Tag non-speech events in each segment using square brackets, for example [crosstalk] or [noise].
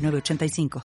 906985.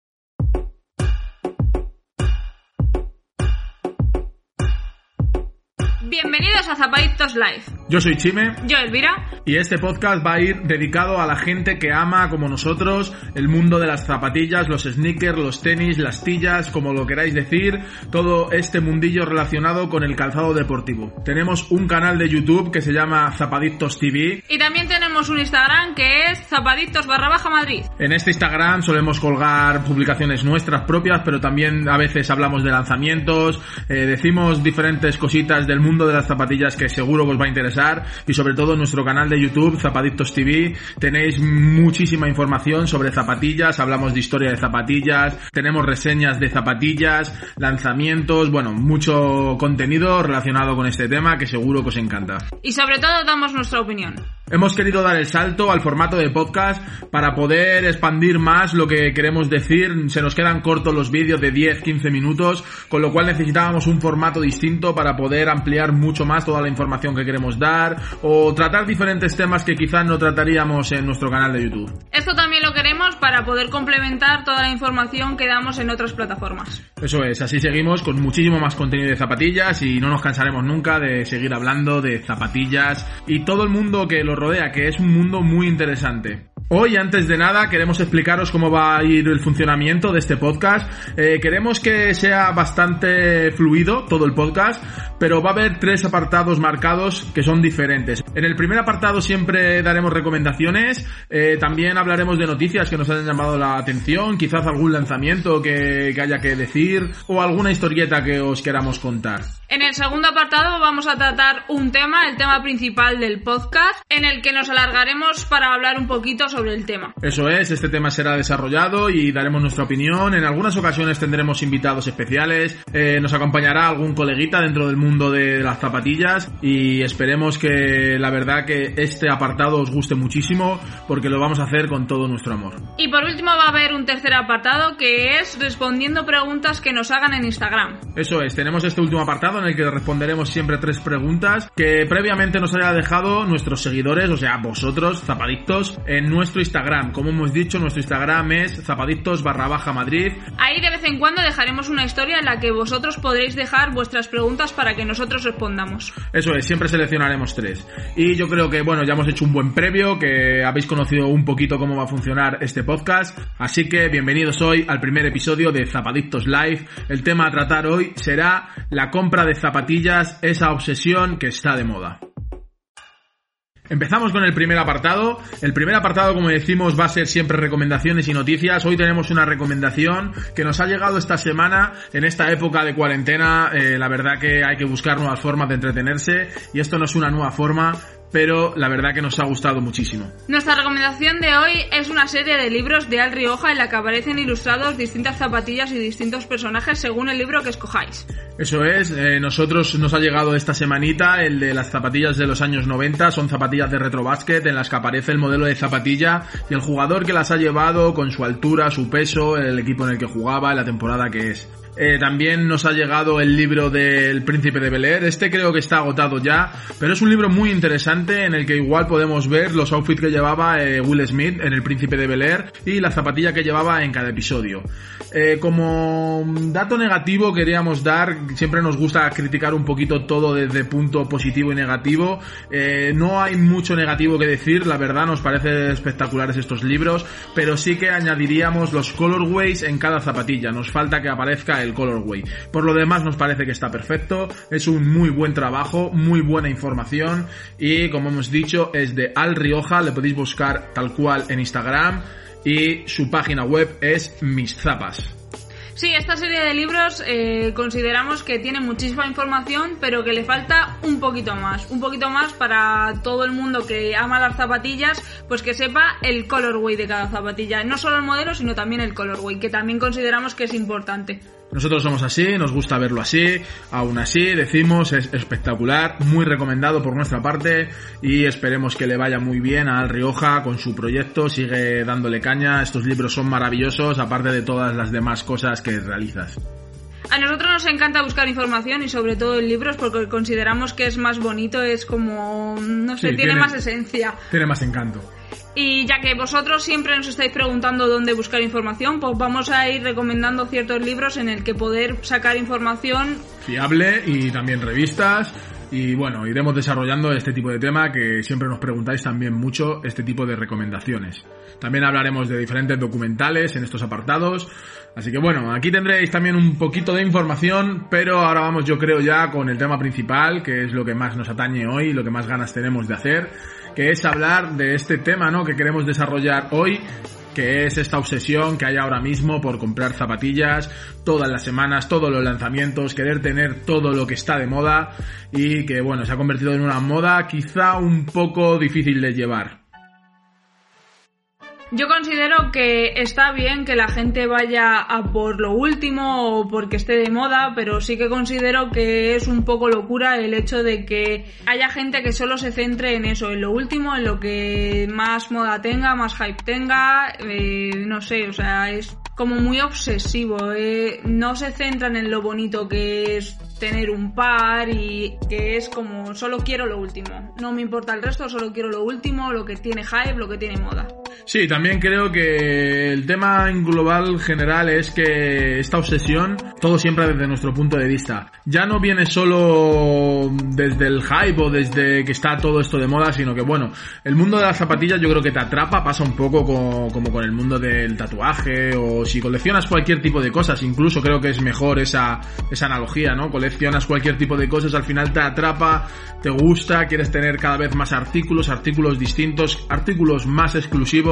Bienvenidos a Zapaditos Live. Yo soy Chime. Yo, Elvira. Y este podcast va a ir dedicado a la gente que ama, como nosotros, el mundo de las zapatillas, los sneakers, los tenis, las tillas, como lo queráis decir, todo este mundillo relacionado con el calzado deportivo. Tenemos un canal de YouTube que se llama Zapaditos TV. Y también tenemos un Instagram que es zapaditos barra baja Madrid. En este Instagram solemos colgar publicaciones nuestras propias, pero también a veces hablamos de lanzamientos, eh, decimos diferentes cositas del mundo de las zapatillas que seguro os va a interesar y sobre todo en nuestro canal de YouTube Zapaditos TV tenéis muchísima información sobre zapatillas, hablamos de historia de zapatillas, tenemos reseñas de zapatillas, lanzamientos, bueno, mucho contenido relacionado con este tema que seguro que os encanta. Y sobre todo damos nuestra opinión. Hemos querido dar el salto al formato de podcast para poder expandir más lo que queremos decir. Se nos quedan cortos los vídeos de 10-15 minutos, con lo cual necesitábamos un formato distinto para poder ampliar mucho más toda la información que queremos dar o tratar diferentes temas que quizás no trataríamos en nuestro canal de YouTube. Esto también lo queremos para poder complementar toda la información que damos en otras plataformas. Eso es, así seguimos con muchísimo más contenido de zapatillas y no nos cansaremos nunca de seguir hablando de zapatillas y todo el mundo que lo rodea, que es un mundo muy interesante. Hoy, antes de nada, queremos explicaros cómo va a ir el funcionamiento de este podcast. Eh, queremos que sea bastante fluido todo el podcast, pero va a haber tres apartados marcados que son diferentes. En el primer apartado siempre daremos recomendaciones, eh, también hablaremos de noticias que nos hayan llamado la atención, quizás algún lanzamiento que, que haya que decir o alguna historieta que os queramos contar. En el segundo apartado vamos a tratar un tema, el tema principal del podcast, en el que nos alargaremos para hablar un poquito sobre el tema. Eso es, este tema será desarrollado y daremos nuestra opinión. En algunas ocasiones tendremos invitados especiales, eh, nos acompañará algún coleguita dentro del mundo de las zapatillas y esperemos que la verdad que este apartado os guste muchísimo porque lo vamos a hacer con todo nuestro amor. Y por último va a haber un tercer apartado que es respondiendo preguntas que nos hagan en Instagram. Eso es, tenemos este último apartado en el que responderemos siempre tres preguntas que previamente nos haya dejado nuestros seguidores, o sea, vosotros, zapadictos, en nuestro Instagram. Como hemos dicho, nuestro Instagram es zapadictos barra baja Madrid. Ahí de vez en cuando dejaremos una historia en la que vosotros podréis dejar vuestras preguntas para que nosotros respondamos. Eso es, siempre seleccionaremos tres. Y yo creo que, bueno, ya hemos hecho un buen previo, que habéis conocido un poquito cómo va a funcionar este podcast. Así que bienvenidos hoy al primer episodio de Zapadictos Live. El tema a tratar hoy será la compra de zapatillas, esa obsesión que está de moda. Empezamos con el primer apartado. El primer apartado, como decimos, va a ser siempre recomendaciones y noticias. Hoy tenemos una recomendación que nos ha llegado esta semana en esta época de cuarentena. Eh, la verdad que hay que buscar nuevas formas de entretenerse y esto no es una nueva forma pero la verdad que nos ha gustado muchísimo. Nuestra recomendación de hoy es una serie de libros de Al Rioja en la que aparecen ilustrados distintas zapatillas y distintos personajes según el libro que escojáis. Eso es, eh, nosotros nos ha llegado esta semanita el de las zapatillas de los años 90, son zapatillas de retrobásquet en las que aparece el modelo de zapatilla y el jugador que las ha llevado con su altura, su peso, el equipo en el que jugaba, la temporada que es. Eh, también nos ha llegado el libro del Príncipe de Bel Air. Este creo que está agotado ya, pero es un libro muy interesante en el que igual podemos ver los outfits que llevaba eh, Will Smith en el Príncipe de Bel Air y la zapatilla que llevaba en cada episodio. Eh, como dato negativo queríamos dar, siempre nos gusta criticar un poquito todo desde punto positivo y negativo. no hay mucho negativo que decir, la verdad nos parecen espectaculares estos libros, pero sí que añadiríamos los colorways en cada zapatilla. Nos falta que aparezca el colorway. Por lo demás nos parece que está perfecto, es un muy buen trabajo, muy buena información y como hemos dicho es de Al Rioja, le podéis buscar tal cual en Instagram y su página web es Mis Zapas. Sí, esta serie de libros eh, consideramos que tiene muchísima información, pero que le falta un poquito más. Un poquito más para todo el mundo que ama las zapatillas, pues que sepa el colorway de cada zapatilla. No solo el modelo, sino también el colorway, que también consideramos que es importante. Nosotros somos así, nos gusta verlo así, aún así decimos es espectacular, muy recomendado por nuestra parte y esperemos que le vaya muy bien a Al Rioja con su proyecto, sigue dándole caña, estos libros son maravillosos aparte de todas las demás cosas que realizas. A nosotros nos encanta buscar información y sobre todo en libros porque consideramos que es más bonito, es como, no sé, Sí, tiene, tiene- más esencia. Tiene más encanto. Y ya que vosotros siempre nos estáis preguntando dónde buscar información, pues vamos a ir recomendando ciertos libros en el que poder sacar información. Fiable y también revistas y bueno, iremos desarrollando este tipo de tema que siempre nos preguntáis también mucho este tipo de recomendaciones. También hablaremos de diferentes documentales en estos apartados. Así que bueno, aquí tendréis también un poquito de información, pero ahora vamos yo creo ya con el tema principal, que es lo que más nos atañe hoy, lo que más ganas tenemos de hacer, que es hablar de este tema, ¿no? Que queremos desarrollar hoy, que es esta obsesión que hay ahora mismo por comprar zapatillas todas las semanas, todos los lanzamientos, querer tener todo lo que está de moda y que bueno, se ha convertido en una moda quizá un poco difícil de llevar. Yo considero que está bien que la gente vaya a por lo último o porque esté de moda, pero sí que considero que es un poco locura el hecho de que haya gente que solo se centre en eso, en lo último, en lo que más moda tenga, más hype tenga, eh, no sé, o sea, es como muy obsesivo, eh, no se centran en lo bonito que es tener un par y que es como solo quiero lo último, no me importa el resto, solo quiero lo último, lo que tiene hype, lo que tiene moda. Sí, también creo que el tema en global general es que esta obsesión, todo siempre desde nuestro punto de vista, ya no viene solo desde el hype o desde que está todo esto de moda, sino que bueno, el mundo de las zapatillas yo creo que te atrapa, pasa un poco co- como con el mundo del tatuaje o si coleccionas cualquier tipo de cosas, incluso creo que es mejor esa, esa analogía, ¿no? Coleccionas cualquier tipo de cosas, al final te atrapa, te gusta, quieres tener cada vez más artículos, artículos distintos, artículos más exclusivos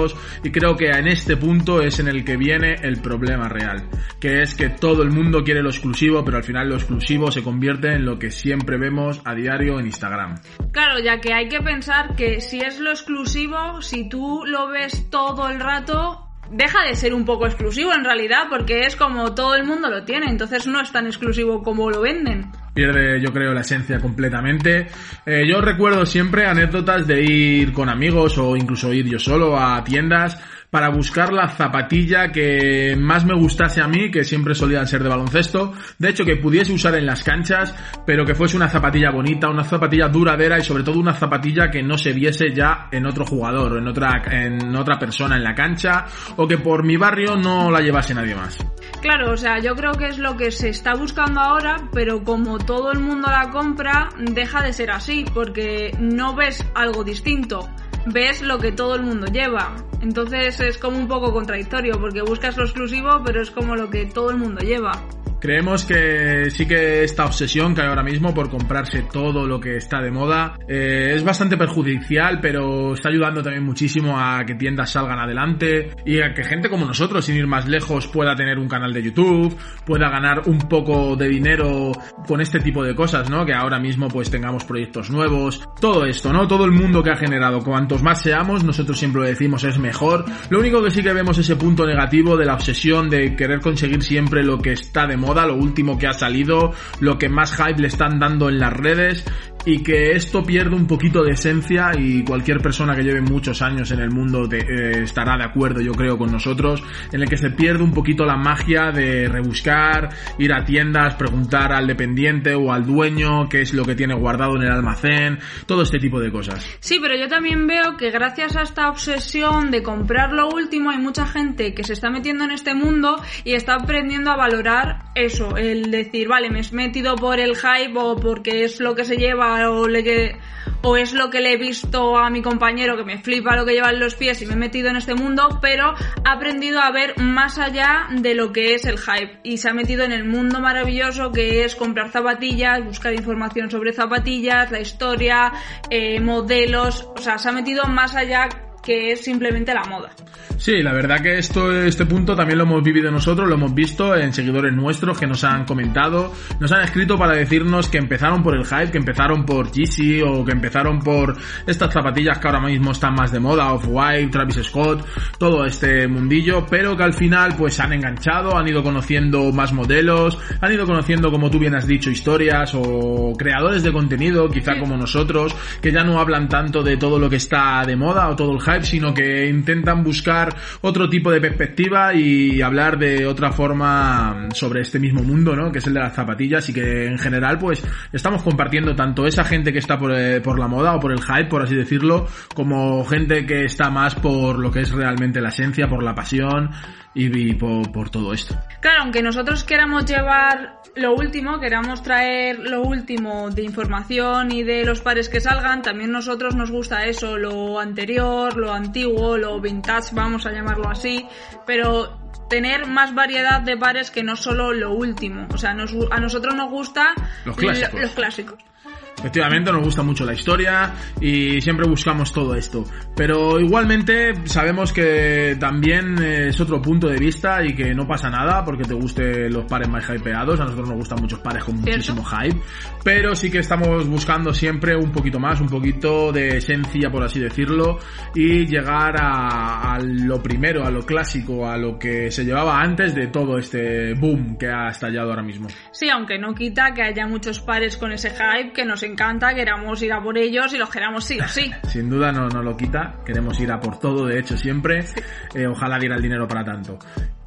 y creo que en este punto es en el que viene el problema real, que es que todo el mundo quiere lo exclusivo, pero al final lo exclusivo se convierte en lo que siempre vemos a diario en Instagram. Claro, ya que hay que pensar que si es lo exclusivo, si tú lo ves todo el rato, deja de ser un poco exclusivo en realidad, porque es como todo el mundo lo tiene, entonces no es tan exclusivo como lo venden. pierde yo creo la esencia completamente. Eh, yo recuerdo siempre anécdotas de ir con amigos o incluso ir yo solo a tiendas para buscar la zapatilla que más me gustase a mí, que siempre solían ser de baloncesto, de hecho que pudiese usar en las canchas, pero que fuese una zapatilla bonita, una zapatilla duradera y sobre todo una zapatilla que no se viese ya en otro jugador o en otra, en otra persona en la cancha, o que por mi barrio no la llevase nadie más. Claro, o sea, yo creo que es lo que se está buscando ahora, pero como todo el mundo la compra, deja de ser así, porque no ves algo distinto, ves lo que todo el mundo lleva. Entonces es como un poco contradictorio, porque buscas lo exclusivo, pero es como lo que todo el mundo lleva. Creemos que sí que esta obsesión que hay ahora mismo por comprarse todo lo que está de moda eh, es bastante perjudicial, pero está ayudando también muchísimo a que tiendas salgan adelante y a que gente como nosotros, sin ir más lejos, pueda tener un canal de YouTube, pueda ganar un poco de dinero con este tipo de cosas, ¿no? Que ahora mismo pues tengamos proyectos nuevos, todo esto, ¿no? Todo el mundo que ha generado, cuantos más seamos, nosotros siempre lo decimos, es mejor. Lo único que sí que vemos ese punto negativo de la obsesión de querer conseguir siempre lo que está de moda, lo último que ha salido, lo que más hype le están dando en las redes y que esto pierde un poquito de esencia y cualquier persona que lleve muchos años en el mundo eh, estará de acuerdo yo creo con nosotros en el que se pierde un poquito la magia de rebuscar, ir a tiendas, preguntar al dependiente o al dueño qué es lo que tiene guardado en el almacén, todo este tipo de cosas. Sí, pero yo también veo que gracias a esta obsesión de comprar lo último hay mucha gente que se está metiendo en este mundo y está aprendiendo a valorar eso, el decir, vale, me he metido por el hype o porque es lo que se lleva o, es lo que le he visto a mi compañero que me flipa lo que lleva en los pies y me he metido en este mundo, pero ha aprendido a ver más allá de lo que es el hype y se ha metido en el mundo maravilloso que es comprar zapatillas, buscar información sobre zapatillas, la historia, eh, modelos, o sea, se ha metido más allá que es simplemente la moda. Sí, la verdad que esto, este punto también lo hemos vivido nosotros, lo hemos visto en seguidores nuestros que nos han comentado, nos han escrito para decirnos que empezaron por el hype, que empezaron por Yeezy o que empezaron por estas zapatillas que ahora mismo están más de moda, Off-White, Travis Scott, todo este mundillo, pero que al final pues han enganchado, han ido conociendo más modelos, han ido conociendo, como tú bien has dicho, historias o creadores de contenido, quizá como nosotros, que ya no hablan tanto de todo lo que está de moda o todo el sino que intentan buscar otro tipo de perspectiva y hablar de otra forma sobre este mismo mundo, ¿no? Que es el de las zapatillas y que en general pues estamos compartiendo tanto esa gente que está por, eh, por la moda o por el hype, por así decirlo, como gente que está más por lo que es realmente la esencia, por la pasión y, por, por, todo esto. Claro, aunque nosotros queramos llevar lo último, queramos traer lo último de información y de los pares que salgan, también nosotros nos gusta eso, lo anterior, lo antiguo, lo vintage, vamos a llamarlo así, pero tener más variedad de pares que no solo lo último. O sea, nos, a nosotros nos gusta los clásicos. los clásicos. Efectivamente, nos gusta mucho la historia y siempre buscamos todo esto. Pero igualmente sabemos que también es otro punto de vista y que no pasa nada porque te guste los pares más hypeados. A nosotros nos gustan muchos pares con muchísimo hype. Pero sí que estamos buscando siempre un poquito más, un poquito de esencia, por así decirlo, y llegar a, a lo primero, a lo clásico, a lo que se llevaba antes de todo este boom que ha estallado ahora mismo. Sí, aunque no quita que haya muchos pares con ese hype que nos encanta, queramos ir a por ellos y los queramos sí o sí. [laughs] Sin duda no, no lo quita, queremos ir a por todo, de hecho siempre, eh, ojalá diera el dinero para tanto.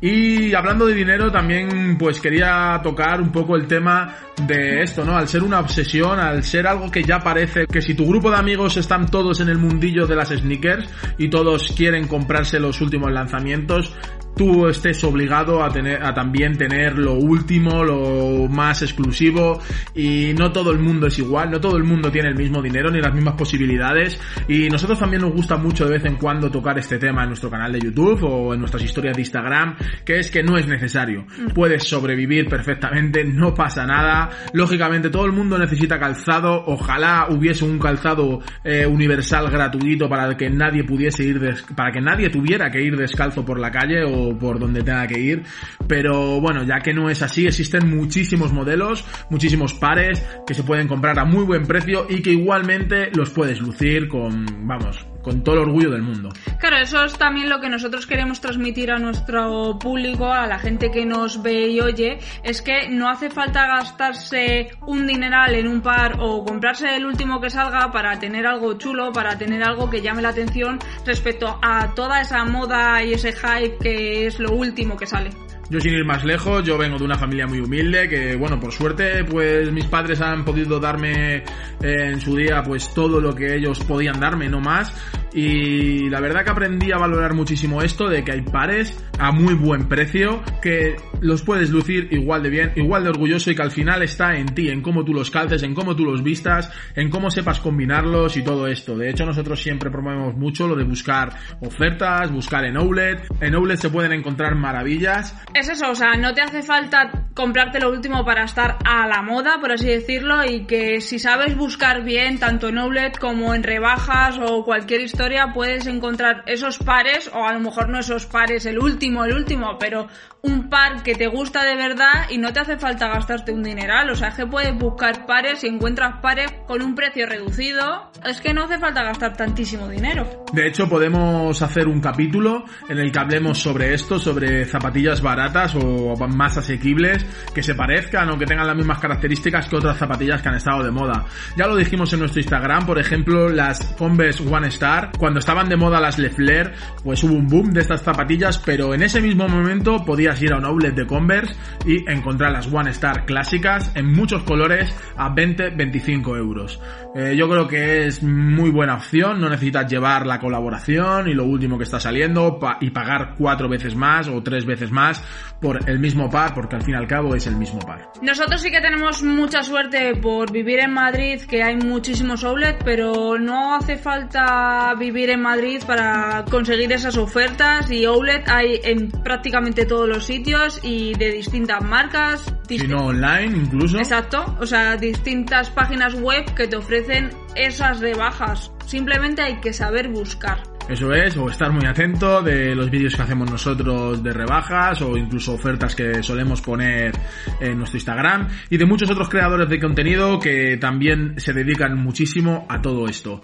Y hablando de dinero, también pues quería tocar un poco el tema de esto, ¿no? Al ser una obsesión, al ser algo que ya parece que si tu grupo de amigos están todos en el mundillo de las sneakers y todos quieren comprarse los últimos lanzamientos, tú estés obligado a tener a también tener lo último, lo más exclusivo y no todo el mundo es igual, no todo el mundo tiene el mismo dinero ni las mismas posibilidades y nosotros también nos gusta mucho de vez en cuando tocar este tema en nuestro canal de YouTube o en nuestras historias de Instagram, que es que no es necesario. Puedes sobrevivir perfectamente, no pasa nada. Lógicamente todo el mundo necesita calzado, ojalá hubiese un calzado eh, universal gratuito para que nadie pudiese ir para que nadie tuviera que ir descalzo por la calle o por donde tenga que ir. Pero bueno, ya que no es así, existen muchísimos modelos, muchísimos pares que se pueden comprar a muy buen precio y que igualmente los puedes lucir con, vamos, con todo el orgullo del mundo. Claro, eso es también lo que nosotros queremos transmitir a nuestro público, a la gente que nos ve y oye, es que no hace falta gastarse un dineral en un par o comprarse el último que salga para tener algo chulo, para tener algo que llame la atención respecto a toda esa moda y ese hype que es lo último que sale. Yo sin ir más lejos, yo vengo de una familia muy humilde que, bueno, por suerte, pues mis padres han podido darme eh, en su día pues todo lo que ellos podían darme, no más. Y la verdad que aprendí a valorar muchísimo esto de que hay pares a muy buen precio que los puedes lucir igual de bien, igual de orgulloso y que al final está en ti, en cómo tú los calces, en cómo tú los vistas, en cómo sepas combinarlos y todo esto. De hecho, nosotros siempre promovemos mucho lo de buscar ofertas, buscar en Outlet. En Outlet se pueden encontrar maravillas es eso, o sea, no te hace falta comprarte lo último para estar a la moda, por así decirlo, y que si sabes buscar bien, tanto en Outlet como en rebajas o cualquier historia, puedes encontrar esos pares, o a lo mejor no esos pares, el último, el último, pero un par que te gusta de verdad y no te hace falta gastarte un dineral. O sea, es que puedes buscar pares y encuentras pares con un precio reducido. Es que no hace falta gastar tantísimo dinero. De hecho, podemos hacer un capítulo en el que hablemos sobre esto, sobre zapatillas baratas o más asequibles, que se parezcan o que tengan las mismas características que otras zapatillas que han estado de moda. Ya lo dijimos en nuestro Instagram, por ejemplo, las Converse One Star, cuando estaban de moda las Le Flair, pues hubo un boom de estas zapatillas, pero en ese mismo momento podía ir a un outlet de Converse y encontrar las One Star clásicas en muchos colores a 20-25 euros. Eh, yo creo que es muy buena opción, no necesitas llevar la colaboración y lo último que está saliendo y pagar cuatro veces más o tres veces más por el mismo par, porque al fin y al cabo es el mismo par. Nosotros sí que tenemos mucha suerte por vivir en Madrid, que hay muchísimos outlets, pero no hace falta vivir en Madrid para conseguir esas ofertas y outlet hay en prácticamente todos los sitios y de distintas marcas. Si no online incluso. Exacto, o sea, distintas páginas web que te ofrecen esas rebajas. Simplemente hay que saber buscar. Eso es, o estar muy atento de los vídeos que hacemos nosotros de rebajas o incluso ofertas que solemos poner en nuestro Instagram y de muchos otros creadores de contenido que también se dedican muchísimo a todo esto.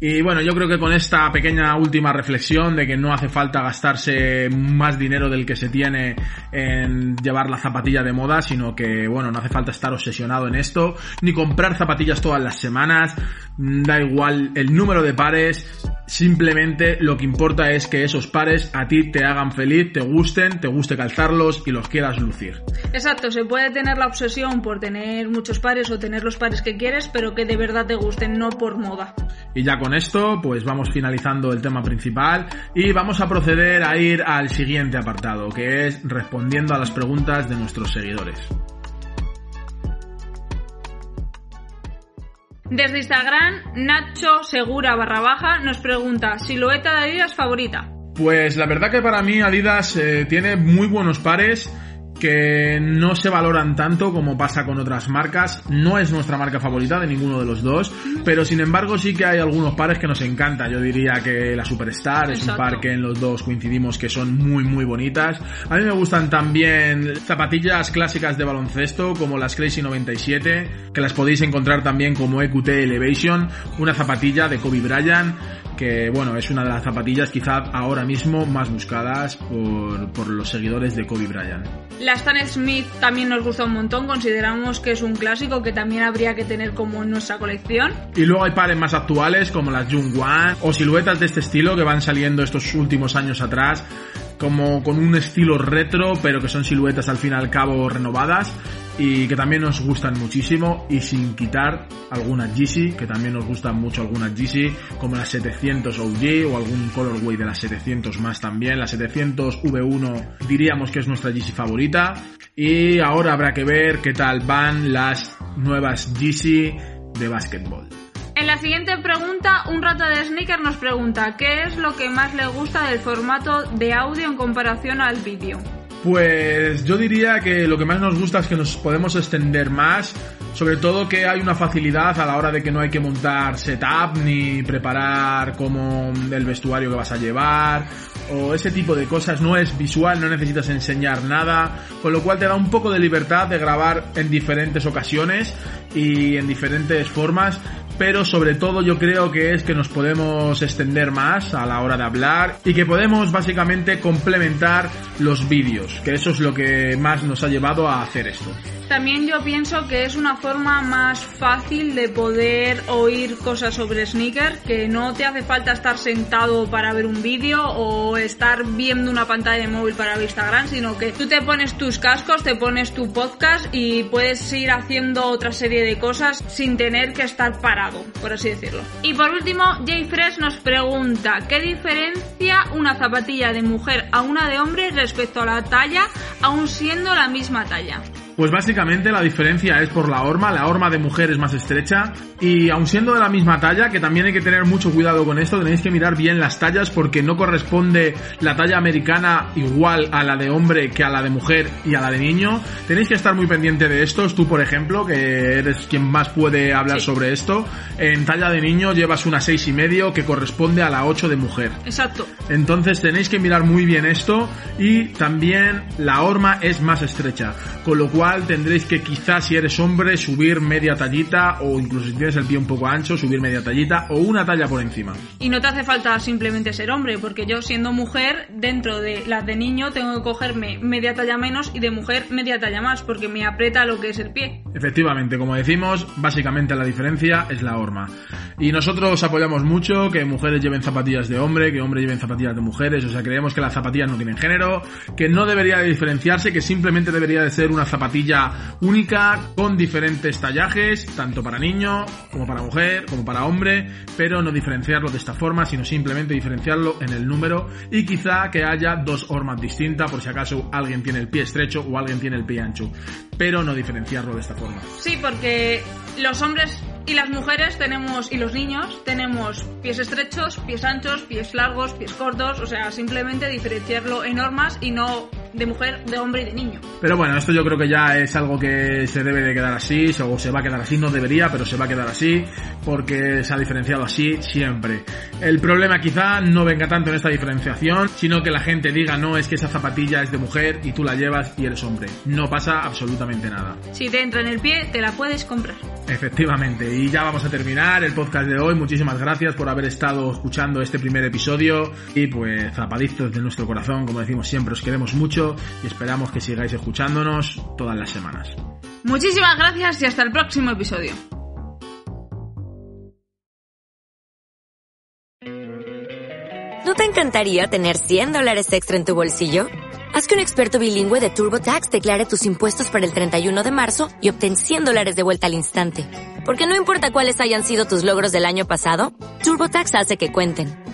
Y bueno, yo creo que con esta pequeña última reflexión de que no hace falta gastarse más dinero del que se tiene en llevar la zapatilla de moda, sino que bueno, no hace falta estar obsesionado en esto, ni comprar zapatillas todas las semanas, da igual el número de pares, simplemente lo que importa es que esos pares a ti te hagan feliz, te gusten, te guste calzarlos y los quieras lucir. Exacto, se puede tener la obsesión por tener muchos pares o tener los pares que quieres, pero que de verdad te gusten, no por moda. Y ya con esto, pues vamos finalizando el tema principal y vamos a proceder a ir al siguiente apartado, que es respondiendo a las preguntas de nuestros seguidores. Desde Instagram, Nacho Segura barra baja nos pregunta, silueta de Adidas favorita. Pues la verdad que para mí Adidas eh, tiene muy buenos pares que no se valoran tanto como pasa con otras marcas. No es nuestra marca favorita de ninguno de los dos, pero sin embargo sí que hay algunos pares que nos encanta. Yo diría que la Superstar es un par que en los dos coincidimos que son muy muy bonitas. A mí me gustan también zapatillas clásicas de baloncesto como las Crazy 97, que las podéis encontrar también como EQT Elevation, una zapatilla de Kobe Bryant que bueno, es una de las zapatillas quizá ahora mismo más buscadas por, por los seguidores de Kobe Bryant. La Stan Smith también nos gusta un montón, consideramos que es un clásico que también habría que tener como en nuestra colección. Y luego hay pares más actuales como las Jung One o siluetas de este estilo que van saliendo estos últimos años atrás como con un estilo retro, pero que son siluetas al fin y al cabo renovadas y que también nos gustan muchísimo y sin quitar algunas Yeezy, que también nos gustan mucho algunas Yeezy, como las 700 OG o algún colorway de las 700 más también. La 700 V1 diríamos que es nuestra Yeezy favorita y ahora habrá que ver qué tal van las nuevas Yeezy de básquetbol. En la siguiente pregunta, un rato de sneaker nos pregunta ¿qué es lo que más le gusta del formato de audio en comparación al vídeo? Pues yo diría que lo que más nos gusta es que nos podemos extender más, sobre todo que hay una facilidad a la hora de que no hay que montar setup ni preparar como el vestuario que vas a llevar o ese tipo de cosas, no es visual, no necesitas enseñar nada, con lo cual te da un poco de libertad de grabar en diferentes ocasiones y en diferentes formas pero sobre todo yo creo que es que nos podemos extender más a la hora de hablar y que podemos básicamente complementar los vídeos, que eso es lo que más nos ha llevado a hacer esto. También yo pienso que es una forma más fácil de poder oír cosas sobre sneaker, que no te hace falta estar sentado para ver un vídeo o estar viendo una pantalla de móvil para ver Instagram, sino que tú te pones tus cascos, te pones tu podcast y puedes ir haciendo otra serie de cosas sin tener que estar parado, por así decirlo. Y por último, Jay Fresh nos pregunta, ¿qué diferencia una zapatilla de mujer a una de hombre respecto a la talla, aun siendo la misma talla? Pues básicamente la diferencia es por la horma, la horma de mujer es más estrecha y aun siendo de la misma talla, que también hay que tener mucho cuidado con esto, tenéis que mirar bien las tallas porque no corresponde la talla americana igual a la de hombre que a la de mujer y a la de niño. Tenéis que estar muy pendiente de estos, tú por ejemplo, que eres quien más puede hablar sobre esto, en talla de niño llevas una seis y medio que corresponde a la 8 de mujer. Exacto. Entonces tenéis que mirar muy bien esto y también la horma es más estrecha, con lo cual tendréis que quizás si eres hombre subir media tallita o incluso si tienes el pie un poco ancho subir media tallita o una talla por encima. Y no te hace falta simplemente ser hombre, porque yo siendo mujer dentro de las de niño tengo que cogerme media talla menos y de mujer media talla más porque me aprieta lo que es el pie. Efectivamente, como decimos, básicamente la diferencia es la horma. Y nosotros apoyamos mucho que mujeres lleven zapatillas de hombre, que hombres lleven zapatillas de mujeres, o sea, creemos que las zapatillas no tienen género, que no debería de diferenciarse, que simplemente debería de ser una zapatilla única con diferentes tallajes, tanto para niño como para mujer, como para hombre, pero no diferenciarlo de esta forma, sino simplemente diferenciarlo en el número y quizá que haya dos hormas distintas por si acaso alguien tiene el pie estrecho o alguien tiene el pie ancho, pero no diferenciarlo de esta forma. Sí, porque los hombres y las mujeres tenemos, y los niños, tenemos pies estrechos, pies anchos, pies largos, pies cortos, o sea, simplemente diferenciarlo en normas y no de mujer, de hombre y de niño. Pero bueno, esto yo creo que ya es algo que se debe de quedar así, o se va a quedar así, no debería, pero se va a quedar así, porque se ha diferenciado así siempre. El problema quizá no venga tanto en esta diferenciación, sino que la gente diga, no, es que esa zapatilla es de mujer y tú la llevas y eres hombre. No pasa absolutamente nada. Si te entra en el pie, te la puedes comprar. Efectivamente, y ya vamos a terminar el podcast de hoy. Muchísimas gracias por haber estado escuchando este primer episodio y pues zapaditos de nuestro corazón, como decimos siempre, os queremos mucho y esperamos que sigáis escuchándonos todas las semanas. Muchísimas gracias y hasta el próximo episodio. ¿No te encantaría tener 100 dólares extra en tu bolsillo? Haz que un experto bilingüe de TurboTax declare tus impuestos para el 31 de marzo y obtén 100 dólares de vuelta al instante. Porque no importa cuáles hayan sido tus logros del año pasado, TurboTax hace que cuenten.